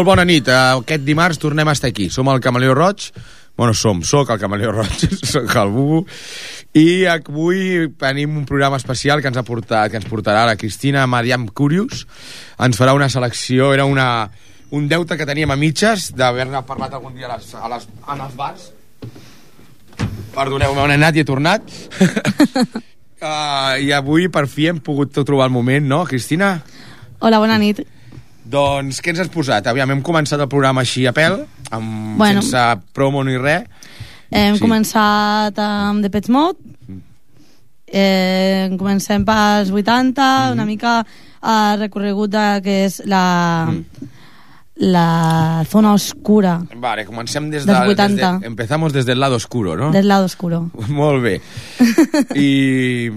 molt bona nit. Eh, Aquest dimarts tornem a estar aquí. Som el Camaleó Roig. Bueno, som, sóc el Camaleó Roig, sóc el Bubu. I avui tenim un programa especial que ens, ha portat, que ens portarà la Cristina Mariam Curius. Ens farà una selecció, era una, un deute que teníem a mitges d'haver-ne parlat algun dia a les, a les, en els bars. Perdoneu, m'he anat i he tornat. uh, I avui, per fi, hem pogut trobar el moment, no, Cristina? Hola, bona nit. Doncs què ens has posat? Aviam, hem començat el programa així a pèl, amb, Bueno. sense promo ni res. Hem Sí. començat amb The Pets Mode. Eh, comencem pels 80, una mica eh, recorregut de que és la, la zona oscura Vale, comencem des, Dels de, 80. Des de, empezamos desde el lado oscuro, ¿no? del lado oscuro. Molt bé. y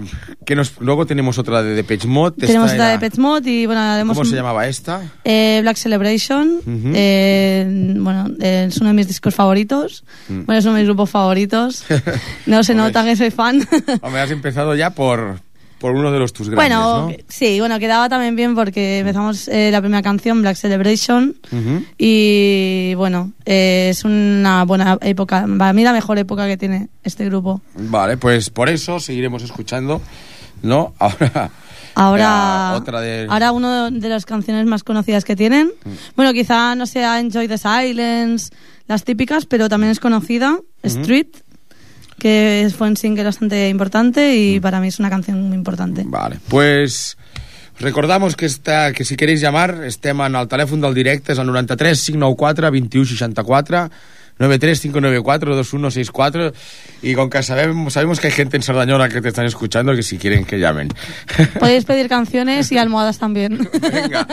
que nos, luego tenemos otra de Depeche Mode. Tenemos esta era- de Pets Mode y bueno, haremos ¿Cómo se llamaba esta? eh, Black Celebration. Eh, bueno, eh, es uno de mis discos favoritos. Bueno, es uno de mis grupos favoritos. No se nota que soy fan. Hombre, has empezado ya por, por uno de los tus grandes, Bueno, sí, bueno, quedaba también bien porque empezamos eh, la primera canción, Black Celebration, y bueno, eh, es una buena época, para mí la mejor época que tiene este grupo. Vale, pues por eso seguiremos escuchando, ¿no? Ahora... Ahora, otra de... ahora una de las canciones más conocidas que tienen, bueno, quizá no sea Enjoy the Silence, las típicas, pero también es conocida, Street, que fue un single bastante importante y para mí es una canción muy importante. Vale, pues recordamos que, està, que si queréis llamar estem en el telèfon del directe, és el 93 594 21 64 93 594 2164 y con que sabemos, sabemos que hay gente en Sardañola que te están escuchando que si quieren que llamen. Podéis pedir canciones y almohadas también. Vinga,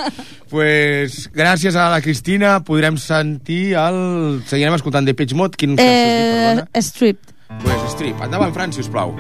pues gràcies a la Cristina podrem sentir el... Seguirem escoltant de Pitch Mod, quin eh? Stripped. Pues Strip, endavant, Fran, si us plau.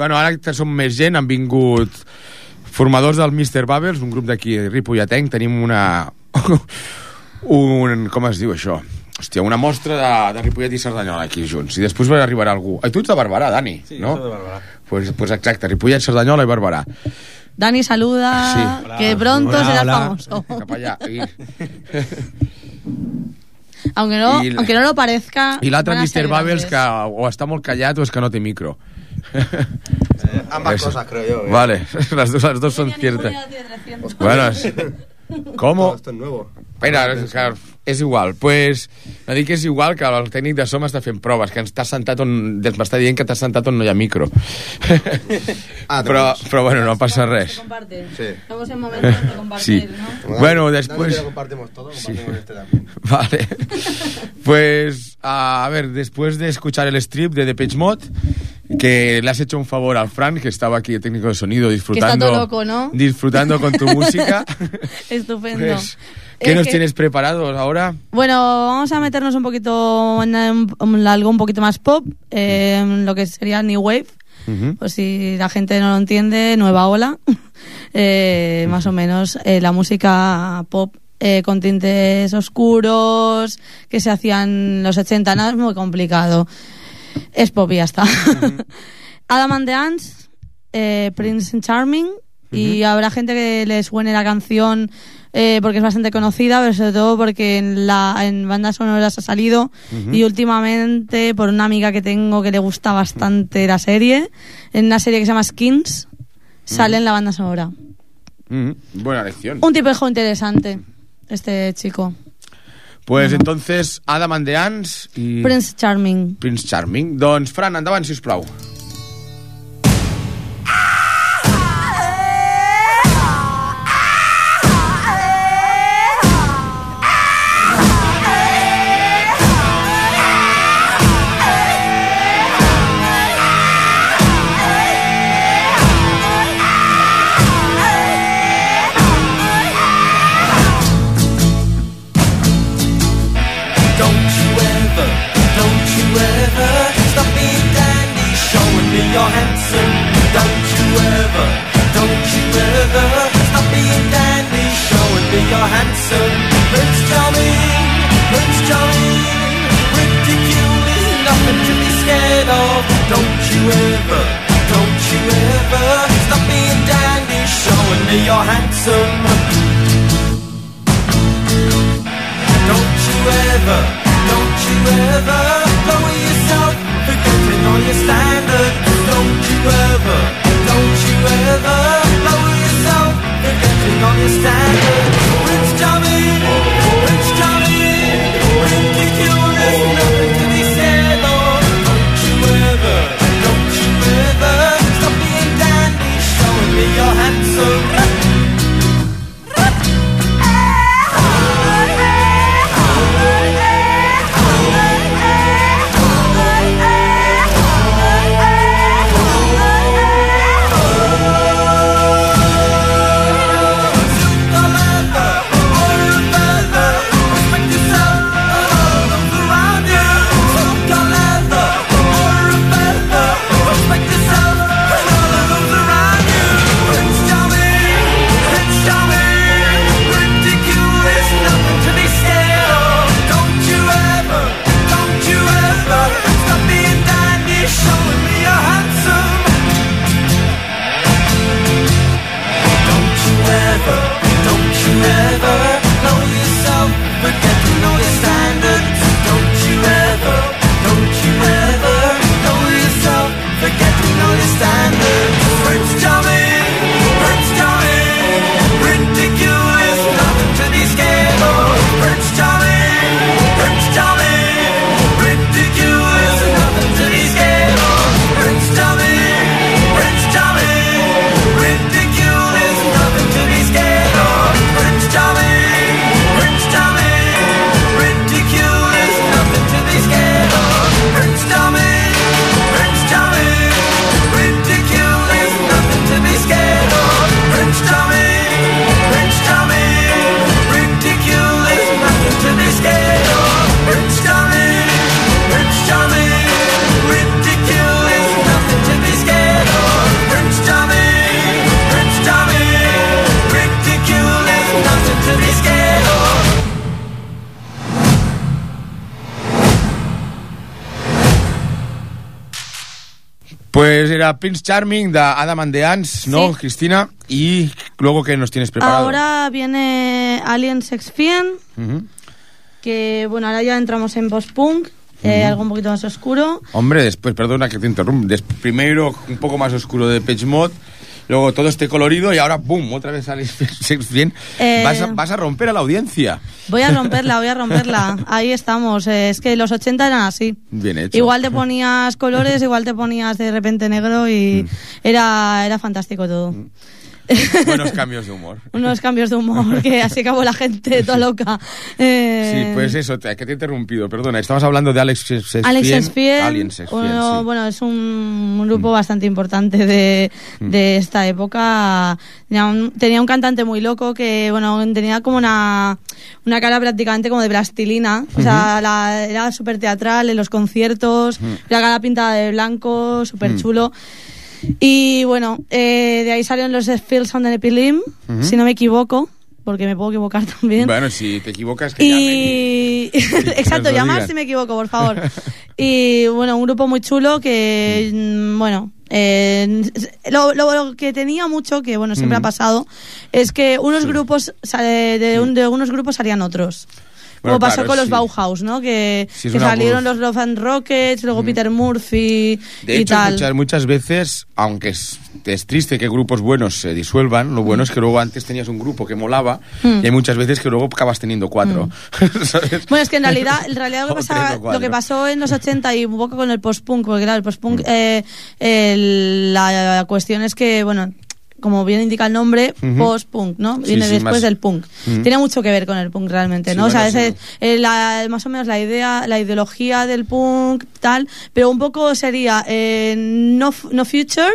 Bueno, ara que som més gent, han vingut formadors del Mr. Bubbles, un grup d'aquí, Ripolletenc, tenim una... un, com es diu això? Hòstia, una mostra de, de Ripollet i Cerdanyola aquí junts. I després arribarà algú. Ai, tu ets de Barberà, Dani, Sí, no? soy de Barberà. Pues, pues exacte, Ripollet, Cerdanyola i Barberà. Dani saluda, Sí. Hola. que pronto Hola, será hola. famoso. Cap allà. I, Aunque no, la- aunque no lo parezca. i l'altre Mr. Bubbles que o està molt callat o és que no té micro. Eh, ambas Eso. cosas, creo yo. ¿eh? Vale, las dos, las dos son ciertas. Bueno, es- ¿Cómo? esto es nuevo. Espera, és, que és igual. Pues, no dic que és igual que el tècnic de som està fent proves, que ens t'has sentat on... M'està dient que t'has sentat on no hi ha micro. Ah, però, tenemos. però bueno, no passa res. Sí. Estamos en momentos de compartir, Sí. ¿no? Bueno, después- también. Vale. Pues, a ver, después de escuchar el strip de Depeche Mode, que le has hecho un favor al Fran, que estaba aquí, el técnico de sonido, disfrutando, todo loco, ¿no? disfrutando con tu música. Estupendo. Pues, ¿Qué Es nos que- tienes preparados ahora? Bueno, vamos a meternos un poquito en, en algo un poquito más pop, eh, en lo que sería New Wave. Pues si la gente no lo entiende, nueva ola. Eh, más o menos eh, la música pop eh, con tintes oscuros que se hacían en los 80, nada es muy complicado. Es pop y ya está. Adam and the Ants, eh, Prince Charming, y habrá gente que le suene la canción eh, porque es bastante conocida, pero sobre todo porque en, la, en bandas sonoras ha salido y últimamente por una amiga que tengo que le gusta bastante la serie, en una serie que se llama Skins, sale en la banda sonora. Ujú. Buena lección. Un tipejo interesante, este chico. Pues entonces, Adam and the Ants i Prince Charming. Prince Charming. Doncs, Fran, endavant, si us you ever, don't you ever stop being dandy, showing me you're handsome. Prince Charming, Prince Charming, ridiculous, nothing to be scared of. Don't you ever, don't you ever stop being dandy, showing me you're handsome. Don't you ever, don't you ever lower yourself, forgetting all your standards. Don't you ever, don't you ever lower yourself, forgetting all your standards. Prince Charming, Prince Charming, ridiculous, Prince Charming de Adam and the Ants, ¿no, Sí. Cristina? Y luego, ¿qué nos tienes preparado? Ahora viene Alien Sex Fiend, Ujú. que bueno, ahora ya entramos en post-punk, eh, algo un poquito más oscuro. Hombre, después, perdona que te interrumpa, primero un poco más oscuro de Page Mod, luego todo este colorido y ahora, ¡boom!, otra vez sale Sex bien. Eh, Vas, a, vas a romper a la audiencia. Voy a romperla, voy a romperla. Ahí estamos. eh, es que los 80 eran así. Bien hecho. Igual te ponías colores, igual te ponías de repente negro y Mm. era, era fantástico todo. Buenos cambios de humor. Unos cambios de humor que así acabó la gente toda loca. Eh, Sí, pues eso, te- que te he interrumpido, perdona. Estamos hablando de Alex Sexfien. Alex Sexfien, Alien Sexfien, uno- sí. bueno, es un grupo bastante importante de, Mm. de esta época. Tenía un, tenía un cantante muy loco que, bueno, tenía como una, una cara prácticamente como de plastilina. O sea, la- era súper teatral en los conciertos, la cara pintada de blanco, súper chulo. Y bueno, eh, de ahí salieron los Fields on the Nepilim, si no me equivoco, porque me puedo equivocar también. Bueno, si te equivocas, que y- Y exacto, llamar si me equivoco, por favor. Y bueno, un grupo muy chulo que, mm, bueno, eh, lo, lo- lo que tenía mucho, que bueno, siempre Mm. ha pasado, es que unos grupos, de, un- de unos grupos salían otros. Bueno, Como pasó claro, con los sí. Bauhaus, ¿no? Que, Sí, que salieron evolución. los Love and Rockets, luego Peter Murphy De y hecho, tal. muchas, muchas veces, aunque es, es triste que grupos buenos se disuelvan, lo bueno es que luego antes tenías un grupo que molaba Mm. y hay muchas veces que luego acabas teniendo cuatro. ¿sabes? Bueno, es que en realidad, en realidad lo, que pasaba- lo que pasó en los 80 y un poco con el post-punk, porque claro, el post-punk, eh, el- la, la cuestión es que, bueno, como bien indica el nombre, post-punk, ¿no? Viene sí, después más- del punk. Tiene mucho que ver con el punk realmente, Sí, ¿no? o sea, ese- eh, la- más o menos la idea, la ideología del punk, tal, pero un poco sería eh, no, no future,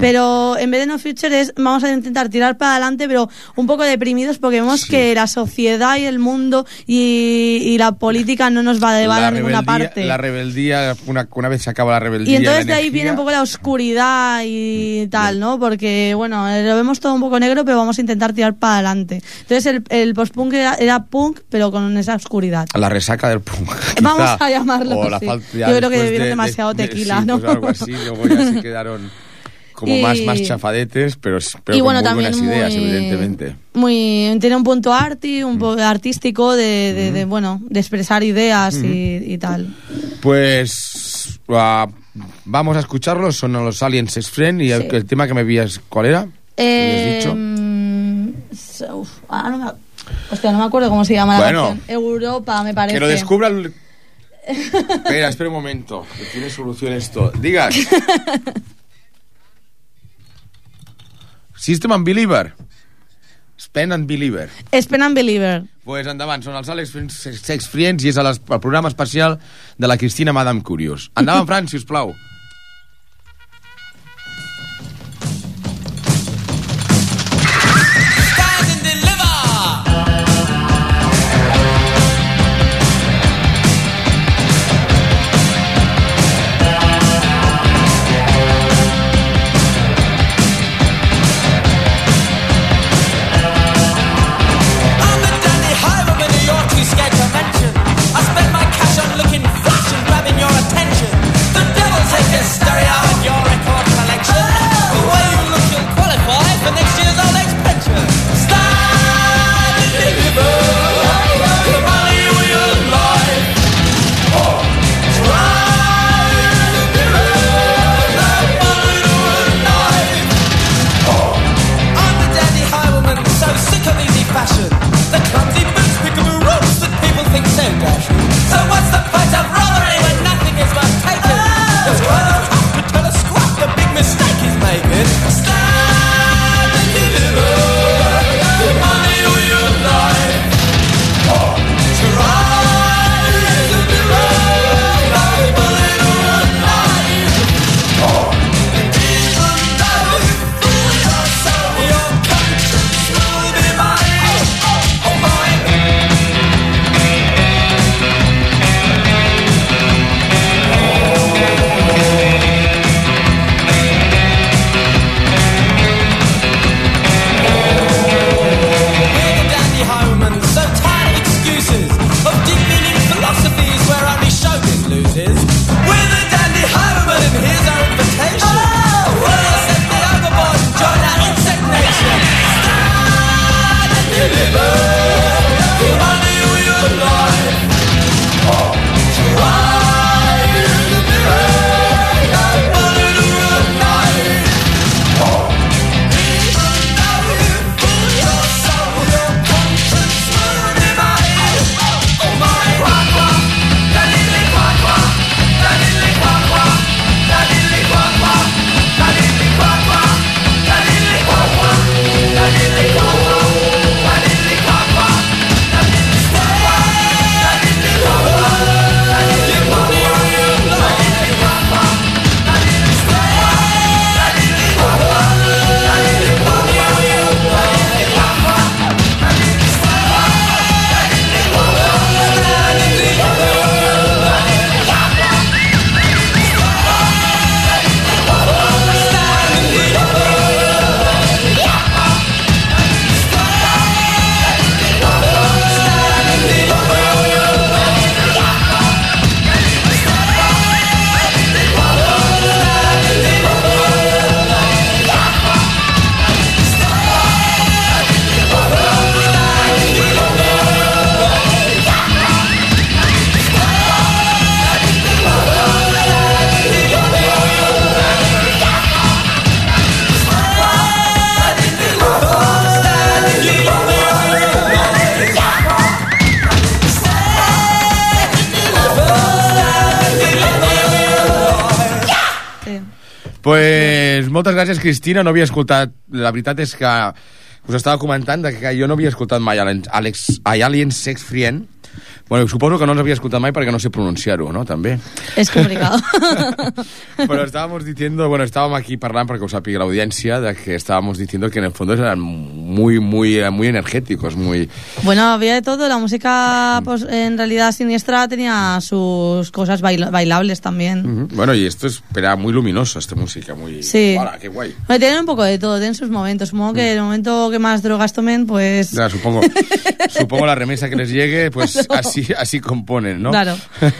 pero en vez de no future es, vamos a intentar tirar para adelante, pero un poco deprimidos porque vemos que la sociedad y el mundo y, y la política no nos va a llevar a ninguna parte. la rebeldía una, una vez se acaba la rebeldía. Y entonces de ahí energía- viene un poco la oscuridad y tal, ¿no? Porque, bueno, lo vemos todo un poco negro, pero vamos a intentar tirar para adelante. Entonces el, el post-punk era, era punk, pero con esa oscuridad. La resaca del punk. Vamos quizá. a llamarlo O así. Yo creo que bebieron de- demasiado de- tequila, sí, ¿no? pues algo así, luego ya se quedaron como Y- más, más chafadetes, pero, pero y con bueno, muy también buenas ideas, muy, evidentemente. muy tiene un punto arty, un Mm. poco artístico de, de, de, bueno, de expresar ideas y, y tal. Pues ah, vamos a escucharlos, son los Aliens Friend y el, Sí. el tema que me habías, ¿cuál era? Eh, uf, ah, no me, hostia, no me acuerdo cómo se llama Bueno. la canción. Europa, me parece. Que lo descubra el... Espera, espera un momento, que tiene solución esto. Digas. System and Believer. Spend and Believer. Spin and Believer. Pues endavant, són els Alex Sex Friends i és el programa especial de la Cristina Madame Curious. Endavant, Fran, si us plau. Cristina. No havia escoltat... La veritat és que us estava comentant que jo no havia escoltat mai Alex, ai, Alien Sex Frien. Bueno, suposo que no els havia escoltat mai perquè no sé pronunciar-ho, no? També. Es complicado. Pero estábamos diciendo, bueno, estábamos aquí parlant perquè ho sàpiga l'audiència, de que estábamos diciendo que en el fondo eran muy, muy, muy energéticos, muy... bueno, había de todo. La música, pues en realidad siniestra tenía sus cosas baila- bailables también. Ujú. Bueno, y esto es era muy luminoso, esta música, muy... Sí. Hola, qué guay. Bueno, tienen un poco de todo, tienen sus momentos. Supongo que en el momento que más drogas tomen, pues... Ya, supongo, supongo la remesa que les llegue, pues así, así componen, ¿no? Claro.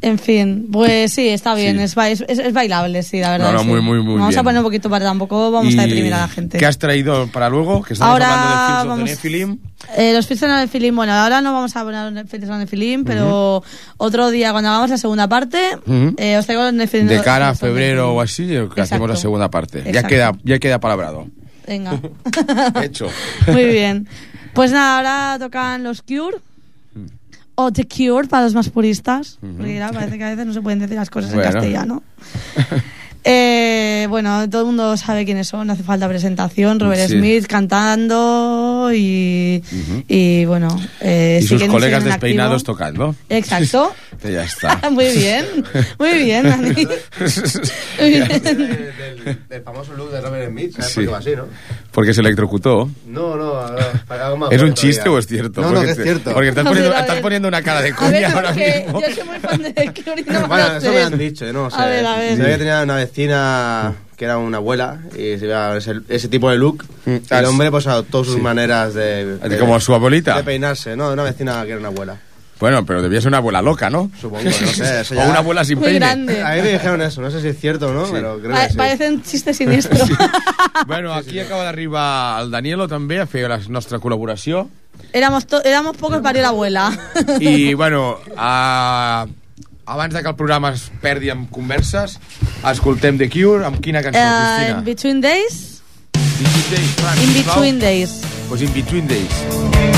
En fin, pues sí, está bien, Sí. es, es, es- bailable, sí, la verdad. No, no, sí. muy, muy, muy Vamos bien. a poner un poquito para tampoco, vamos a deprimir a la gente. ¿Qué has traído para luego? Que estamos Ahora hablando de Nephilim. Eh, los Fields de Filim, bueno, ahora no vamos a poner Fields de Filim, pero otro día cuando hagamos la segunda parte, Ujú. eh, os traigo los Nephilim. De cara a febrero o así, que hacemos la Exacto. segunda parte. Ya Exacto. queda, ya queda palabrado. Venga. Hecho. Muy bien. Pues nada, ahora tocan los Cure. O The Cure para los más puristas. Porque ya parece que a veces no se pueden decir las cosas Bueno. en castellano. Eh, bueno, todo el mundo sabe quiénes son, no hace falta presentación. Robert Sí. Smith cantando y, y bueno. eh, y sus colegas despeinados activo. tocando. Exacto. ya está. muy bien, muy bien, Dani. Muy bien. del, del famoso look de Robert Smith, ¿sabes Sí. por qué va así, no? Porque se electrocutó. No, no, algo más ¿Es un chiste todavía. o es cierto? No, no, Porque que es cierto. Porque estás A ver, poniendo, estás poniendo una cara de coña ahora mismo. yo soy muy fan de The Cure no Bueno, eso me han dicho, yo no sé. A ver, a ver. Se ve que tenía una vecina que era una abuela y se veía ese, ese tipo de look. Mm, Y el hombre pues adoptó sus maneras de, de- Como su abuelita. de peinarse, ¿no? De una vecina que era una abuela. Bueno, pero debía ser una abuela loca, ¿no? Supongo, no sé. Eso o ya... una abuela sin Muy peine. grande. A mí me dijeron eso, no sé si es cierto o no, pero creo Pa- que sí. Parece un chiste siniestro. Bueno, aquí acaba d'arribar el Danielo també a fer la nostra col·laboració éramos, to- éramos pocos, parió la abuela. i, bueno, a... abans de que el programa es perdi amb converses, escoltem The Cure amb quina cançó, Eh, Cristina? in Between Days. In Between Days, Fran, In. Between Days. Pues In Between Days.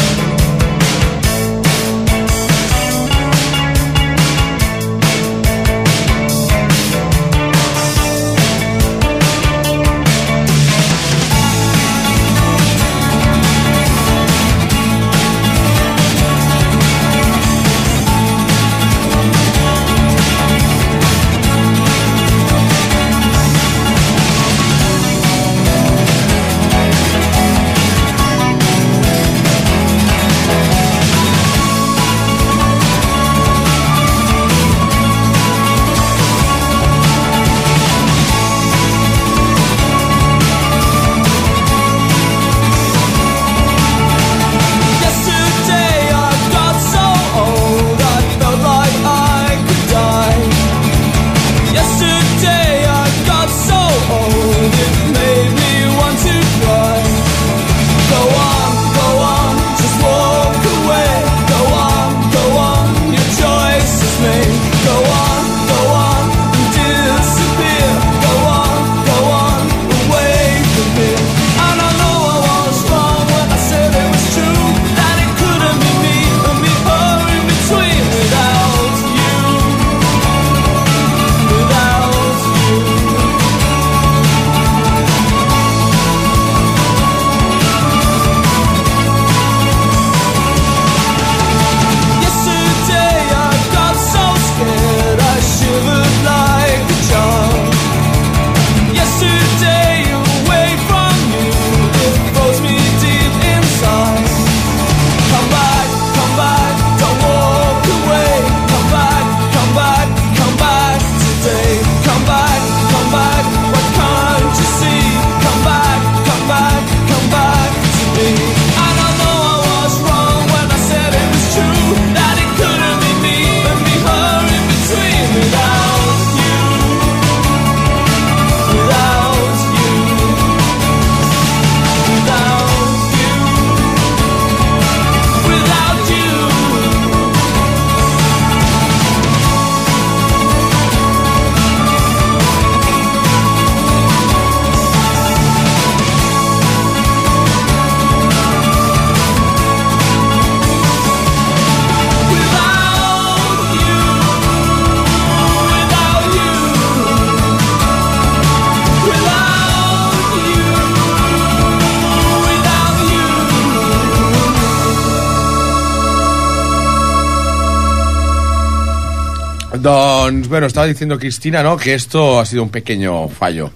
Doncs, bueno, estaba diciendo Cristina, ¿no? Que esto ha sido un pequeño fallo.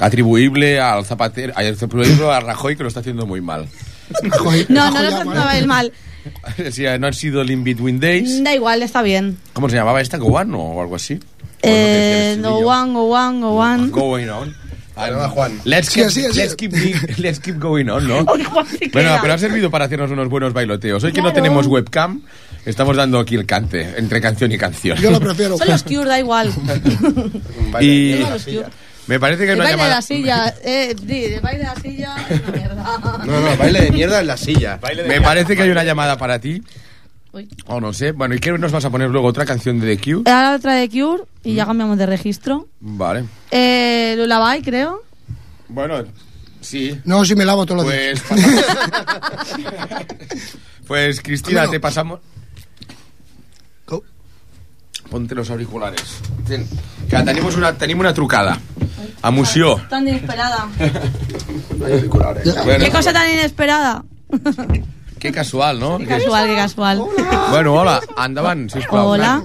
Atribuible al Zapatero, atribuible a Rajoy que lo está haciendo muy mal. No, no lo vale. él mal. Sea, no han sido el In Between Days. Da igual, está bien. ¿Cómo se llamaba esta? ¿Go On o algo así? Eh, no go one, go one, go one. Going on. Llama Juan. Let's Sí, keep, así, así. let's keep, let's keep going on, ¿no? Sí Bueno, pero ha servido para hacernos unos buenos bailoteos. Hoy que no Claro. tenemos webcam, estamos dando aquí el cante, entre canción y canción. Yo lo prefiero. Son los Cure, da igual. Baile Y de me parece que hay El una baile de llamada... la silla, eh, di, el baile de la silla es una mierda. No, no, baile de mierda en la silla. Me parece que hay una llamada para ti. Uy. O no sé. Bueno, ¿y qué nos vas a poner luego? ¿Otra canción de The Cure? Ahora otra de Cure y ya cambiamos de registro. Vale. Eh, Lullaby, creo. Bueno, sí. No, si me lavo todos los días. Pues... pues, Cristina, Bueno. te pasamos... Ponte los auriculares. Ten, que tenemos una, tenim una trucada. A Moció. Tan inesperada. Bueno, Qué cosa tan inesperada. qué casual, no? Qué casual, qué casual. Bueno, hola, endavant, sisplau. Hola.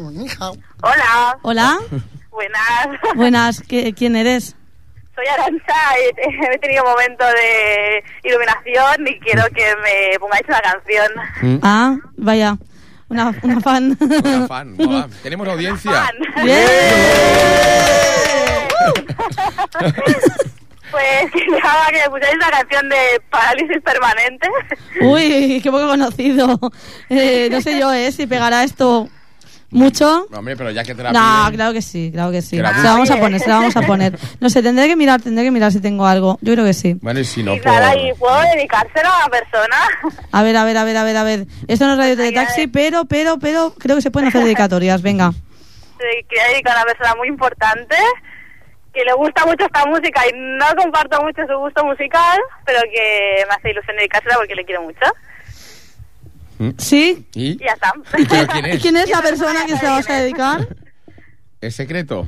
Hola, Hola. buenas. Buenas, ¿qué- ¿quién eres? Soy Arancha y he tenido un momento de iluminación y quiero que me pongáis una canción. Ah, vaya. Una, una fan. Una fan, hola. Tenemos audiencia. Fan. Bien. Pues quería que me pusierais una canción de parálisis permanente. Uy, qué poco conocido. Eh, no sé yo, ¿eh? Si pegará esto mucho. No, hombre, pero ya que te la No, piden- claro que sí, claro que sí. La Se la vamos a poner, se la vamos a poner. No sé, tendré que mirar, tendré que mirar si tengo algo. Yo creo que sí. Bueno, y si no, y por... nada, y puedo dedicárselo a una persona. A ver, a ver, a ver, a ver, a ver. Esto no es Radio Teletaxi, pero, pero, pero, creo que se pueden hacer dedicatorias. Venga. Sí, Quería dedicar a una persona muy importante que le gusta mucho esta música y no comparto mucho su gusto musical, pero que me hace ilusión dedicársela porque le quiero mucho. ¿Sí? ¿Y? Y ya está. ¿Pero quién ¿Y es? quién es la persona que se la vas a dedicar? ¿Es secreto?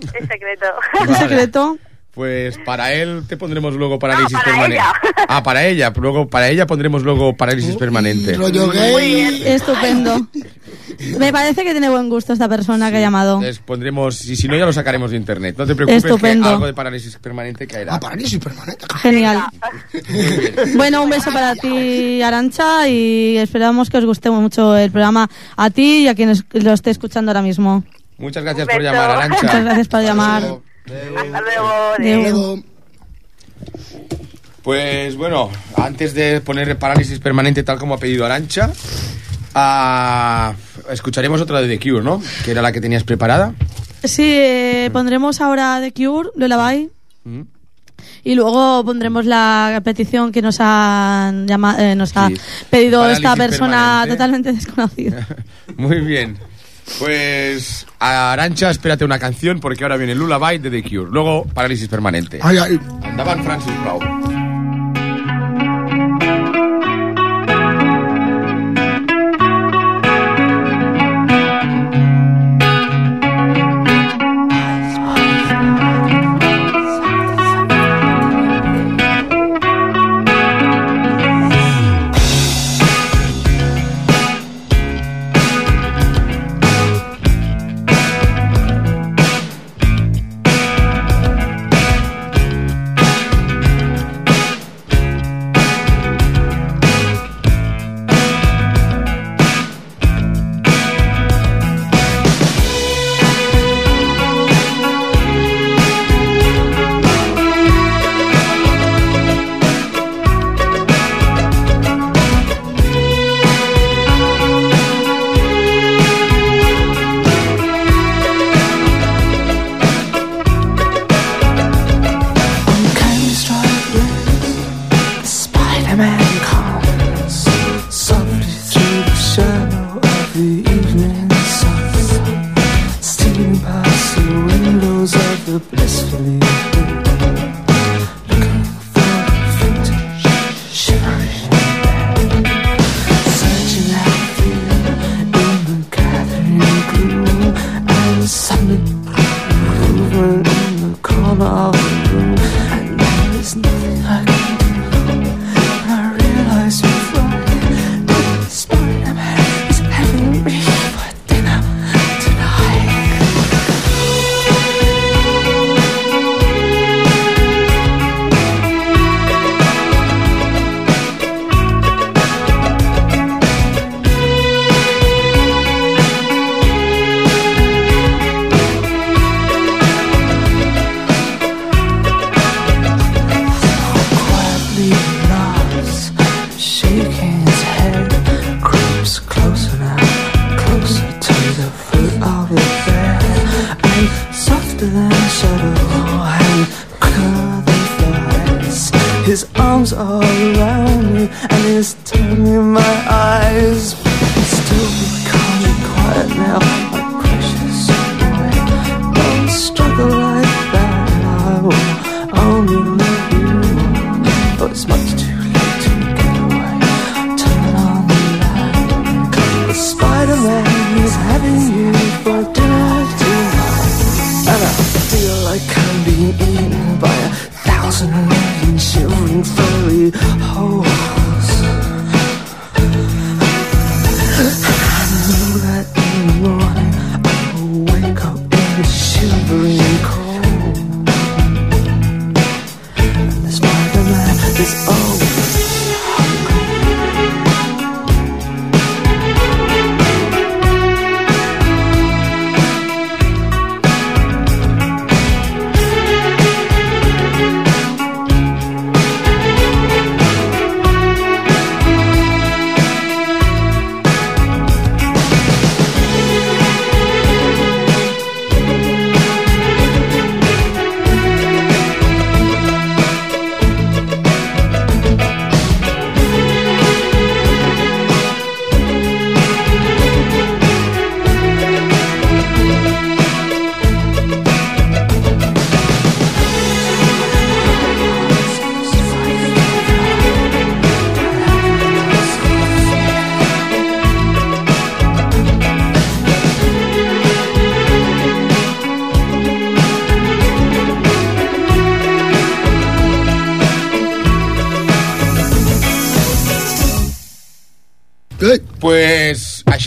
Es secreto. ¿Un Vale. secreto? Pues para él te pondremos luego parálisis No, para permanente. ella. Ah, para ella. Luego, para ella pondremos luego parálisis permanente. Rollo gay. Estupendo. Me parece que tiene buen gusto esta persona que ha llamado. Les pondremos, y si no ya lo sacaremos de internet. No te preocupes Estupendo. que algo de parálisis permanente caerá. Ah, parálisis permanente. Genial. Bueno, un beso para ti, Arancha, y esperamos que os guste mucho el programa a ti y a quienes lo esté escuchando ahora mismo. Muchas gracias por llamar, Arancha. Muchas gracias por llamar. Hasta luego. Luego, Pues bueno, antes de poner parálisis permanente tal como ha pedido Arancha, ah, escucharemos otra de The Cure, ¿no? Que era la que tenías preparada. Sí, eh, pondremos ahora The Cure, Lullaby, Mm. y luego pondremos la petición que nos, han llama- eh, nos ha Sí. pedido Parálisis esta persona permanente. totalmente desconocida. Muy bien. Pues Arancha, espérate una canción porque ahora viene Lullaby de The Cure. Luego parálisis permanente. ay, ay. Andaban Francis Blau. in the corner of the room.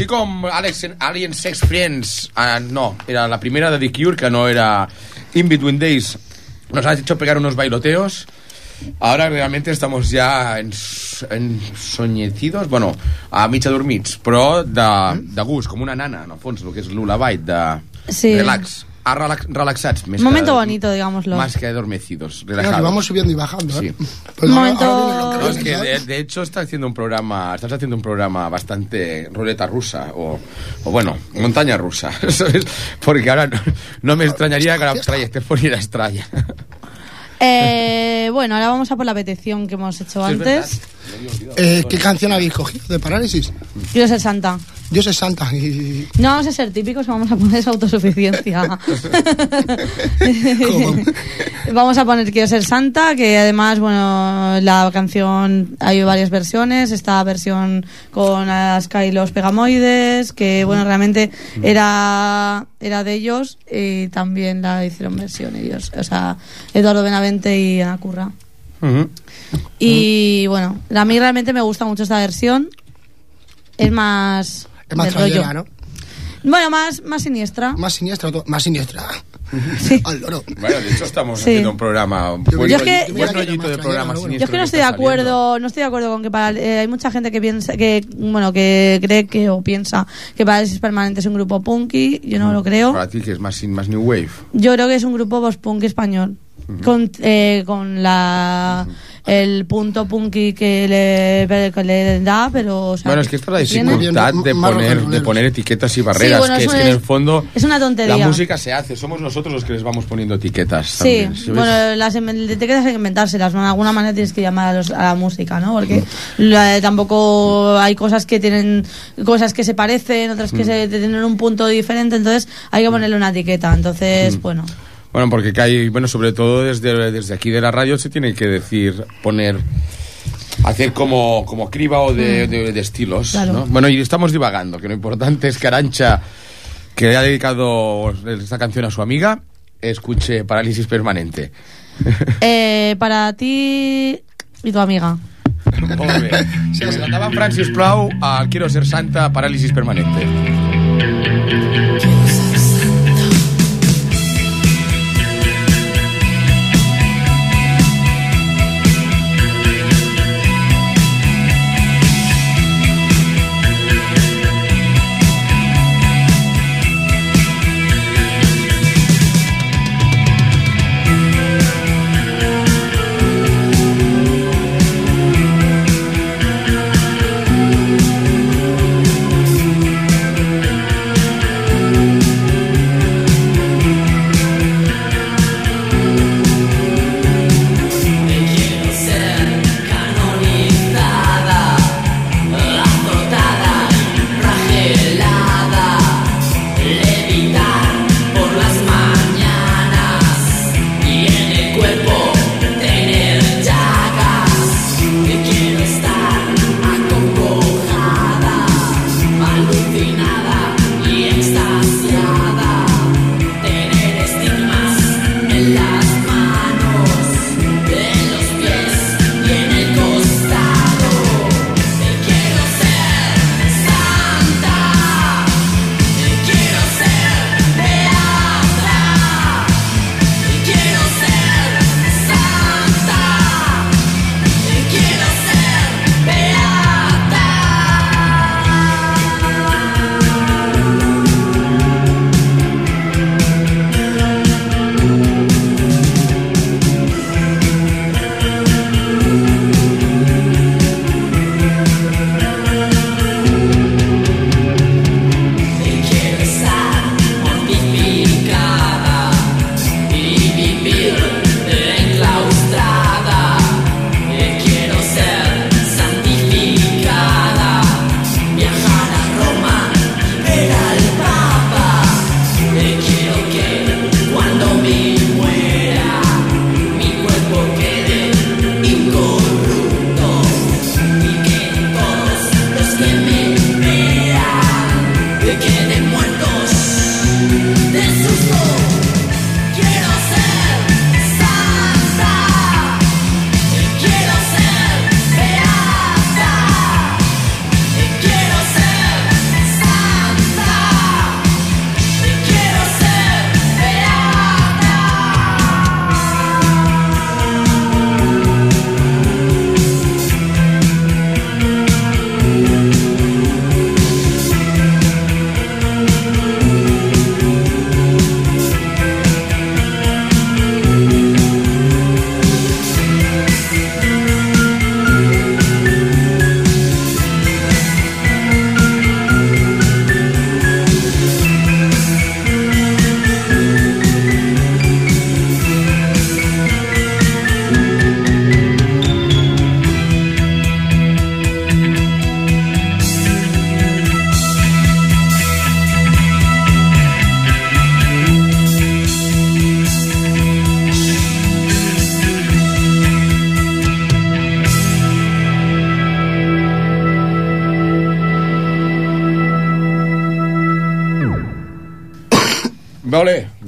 Així com Alex, Alien Sex Friends, ah, no, era la primera de The Cure, que no era In Between Days, nos ha hecho pegar unos bailoteos. Ahora realmente estamos ya en, en soñecidos, bueno, a mitja dormits, però de, de gust, com una nana, en el fons, el que és l'Ulabai, de Sí. relax. Ah, relax, relaxats. Més Momento que, bonito, digámoslo. Más que adormecidos, relajados. vamos subiendo y bajando, ¿eh? Sí. Pues ahora- momento- ahora lo No, es que de, de hecho está haciendo un programa, estás haciendo un programa bastante ruleta rusa o, o bueno, montaña rusa, ¿sabes? Porque ahora no, no me extrañaría que la trayectoria fuera extraña. Eh, bueno, ahora vamos a por la petición que hemos hecho Sí, antes. Eh, ¿Qué canción habéis cogido de Parálisis? Quiero ser santa. Dios es santa y... No vamos a ser típicos, vamos a poner esa autosuficiencia. Vamos a poner Quiero ser santa, que además, bueno, la canción hay varias versiones. Esta versión con Alaska y los Pegamoides, que bueno, realmente era, era de ellos y también la hicieron versión ellos. O sea, Eduardo Benavente y Ana Curra. Y bueno, a mí realmente me gusta mucho esta versión. Es más. Es más trayera, ¿no? Bueno, más, más siniestra. Más siniestra, más siniestra. Sí. Al loro. Bueno, de hecho estamos Sí. haciendo un programa, un Yo buen, es rolli- que- buen yo es que- rollito de programa Yo es que Yo es que no estoy de saliendo. acuerdo, no estoy de acuerdo con que para, eh, hay mucha gente que piensa que bueno que cree que o piensa que Parálisis Permanente es un grupo punky, yo no lo creo. Para ti que es más, más new wave. Yo creo que es un grupo post-punk español. Con, eh, con la el punto punky que le, que le da, pero o sea, Bueno, es que esta es la dificultad de poner, de poner etiquetas y barreras, bueno, que es que en el fondo es una tontería. la música se hace, somos nosotros los que les vamos poniendo etiquetas. Sí, también, bueno, las em- etiquetas hay que inventárselas, ¿no? De alguna manera tienes que llamar a, los- a la música, ¿no? Porque la- tampoco hay cosas que tienen cosas que se parecen, otras que se tienen un punto diferente, entonces hay que ponerle una etiqueta. Entonces, bueno, Bueno, porque que hay, bueno, sobre todo desde, desde aquí de la radio se tiene que decir, poner, hacer como, como criba o de, de- de estilos, Mm. Claro. ¿no? Bueno, y estamos divagando, que lo importante es que Arancha, que ha dedicado esta canción a su amiga, escuche Parálisis Permanente. eh, para ti y tu amiga. Ens endavant, Francis Plau, a Quiero ser santa, Parálisis Permanente.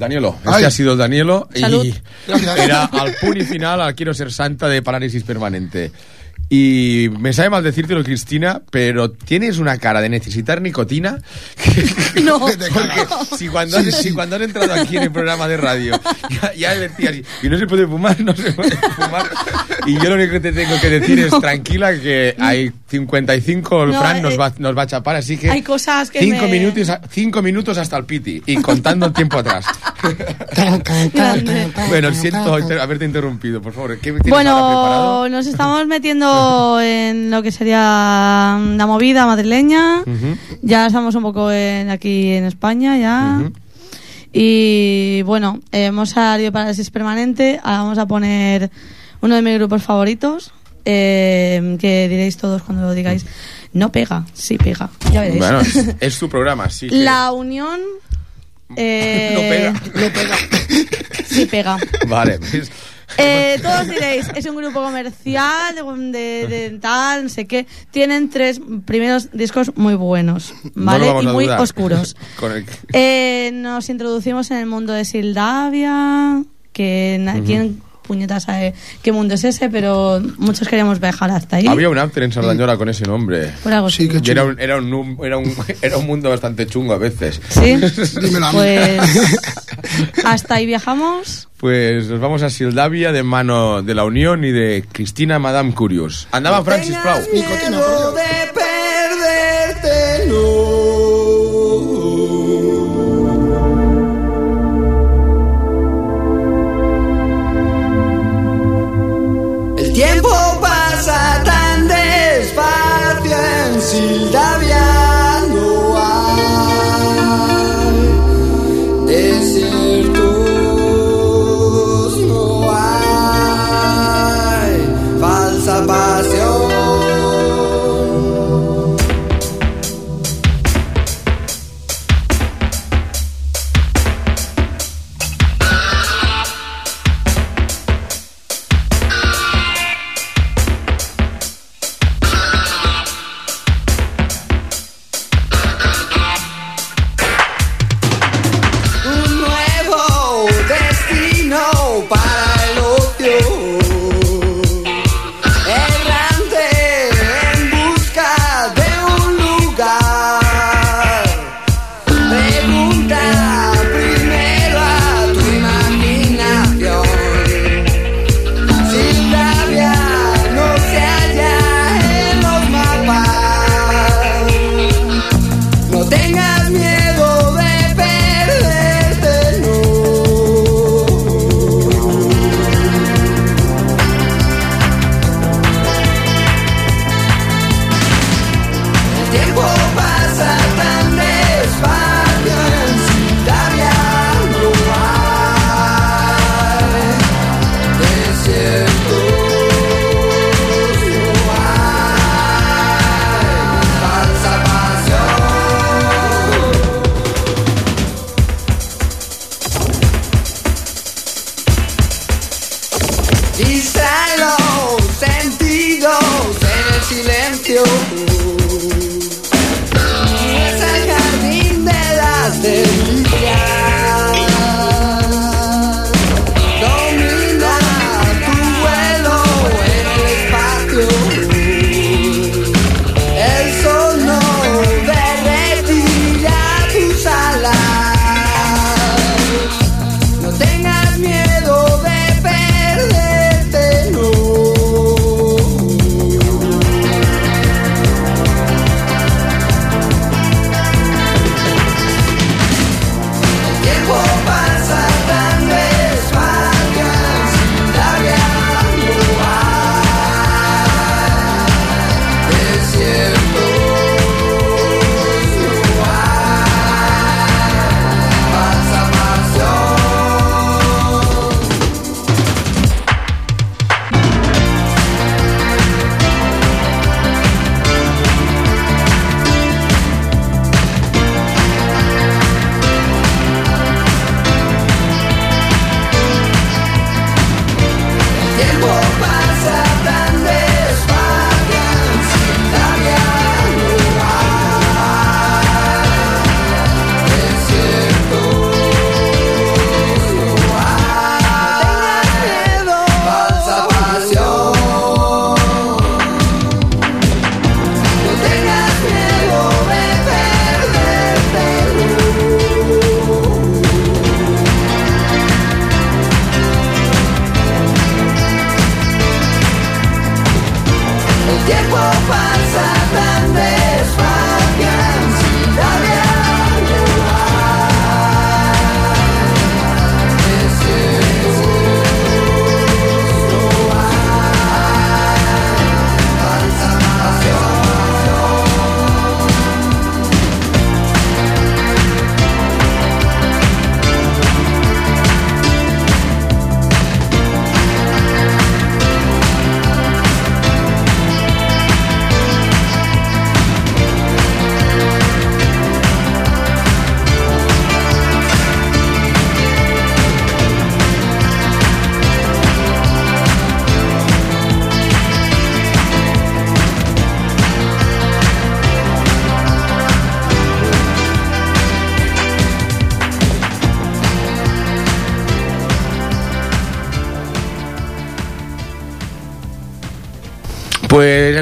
Danielo. Ay. Este ha sido Danielo. Salud. Y Gracias. era al pun y final al Quiero ser santa de parálisis permanente. Y me sabe mal decírtelo, Cristina, pero tienes una cara de necesitar nicotina. No. Porque si cuando, has, si cuando has entrado aquí en el programa de radio ya, ya decías, y no se puede fumar, no se puede fumar. Y yo lo único que te tengo que decir es tranquila que hay 55, No, Fran nos eh, va, nos va a chapar, así que... hay cosas que cinco, me- minutos, cinco minutos hasta el piti y contando el tiempo atrás. Bueno, siento haberte interrumpido, por favor. ¿Qué tienes ahora Bueno, nos estamos metiendo en lo que sería la movida madrileña. Ya estamos un poco en, aquí en España ya. Y bueno, eh, hemos salido para parálisis permanente. Ahora vamos a poner uno de mis grupos favoritos. eh, que diréis todos cuando lo digáis. No pega, sí pega. Ya veréis. Bueno, es, es tu programa, sí. que- La unión. eh, No pega. No pega. Sí pega. Vale, pues, Eh, todos diréis, es un grupo comercial de, de- de tal, no sé qué. Tienen tres primeros discos muy buenos, no ¿vale? lo vamos y a muy dudar. oscuros. Con el- Eh, nos introducimos en el mundo de Sildavia, que na- quién puñetas sabe qué mundo es ese, pero muchos queríamos viajar hasta ahí. Había un after en Sardañola con ese nombre. Por algo Sí, así. que Y era un, era, un, num- era, un, era un mundo bastante chungo a veces. ¿Sí? Dímelo a mí. Pues hasta ahí viajamos. Pues nos vamos a Sildavia de mano de la Unión y de Cristina Madame Curious. Andaba Francis Plau.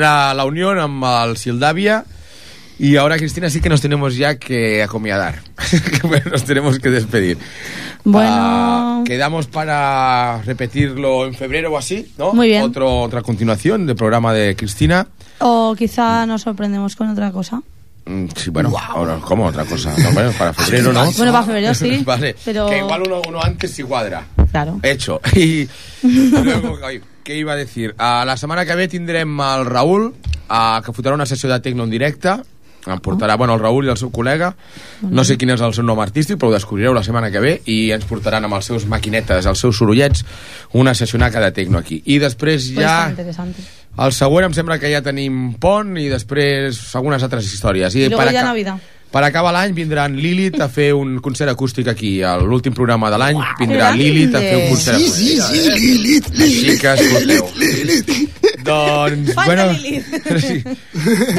Era la unión amb el Sildavia y ahora Cristina sí que nos tenemos ya que acomodar. nos tenemos que despedir. Bueno. Ah, quedamos para repetirlo en febrero o así, ¿no? Muy bien. Otro, otra continuación del programa de Cristina. O quizá nos sorprendemos con otra cosa. Mm, Sí, bueno, ahora, ¿cómo otra cosa? No, bueno, para febrero, ¿no? Bueno, para febrero sí. Vale, Pero que igual uno, uno antes sí cuadra. claro. Hecho. I luego, què iba a decir? Uh, la setmana que ve tindrem el Raül, uh, que fotrà una sessió de tecno en directe. Em portarà, bueno, el Raül i el seu col·lega. No sé quin és el seu nom artístic, però ho descobrireu la setmana que ve i ens portaran amb els seus maquinetes, els seus sorollets, una sessionaca de tecno aquí. I després ja... El següent em sembla que ja tenim pont i després algunes altres històries. I luego per ja Navidad. Per acabar l'any vindran Lilith a fer un concert acústic aquí. A l'últim programa de l'any vindrà Que Lilith a fer un concert Sí, acústic. sí, sí, Lilith, Així que escolteu. Doncs, Falta bueno, Lilith. sí.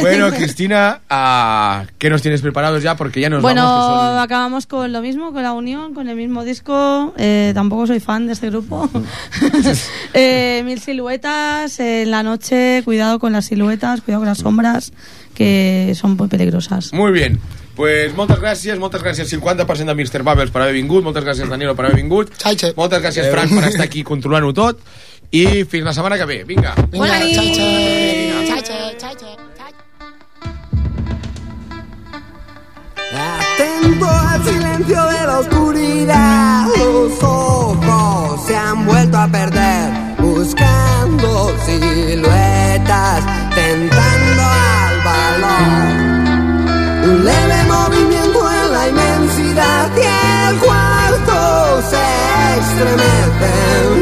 bueno, Cristina, ah, ¿qué nos tienes preparados ya? Porque ya nos Bueno, vamos. que son- acabamos con lo mismo, con la unión, con el mismo disco. Eh, tampoco soy fan de este grupo. Eh, mil siluetas en la noche. Cuidado con las siluetas, cuidado con las sombras, que son muy peligrosas. Muy bien. Pues moltes gràcies, moltes gràcies 50% de Mr. Bubbles per haver vingut, moltes gràcies Danilo per haver vingut, Xaixe. moltes gràcies Fran per estar aquí controlant-ho tot i fins la setmana que ve, vinga. Venga, Hola, chache. Chache, chache. Atento al silencio de la oscuridad, los ojos se han vuelto a perder, buscando siluetas, tentando al valor. Un leve y el cuarto se estremece.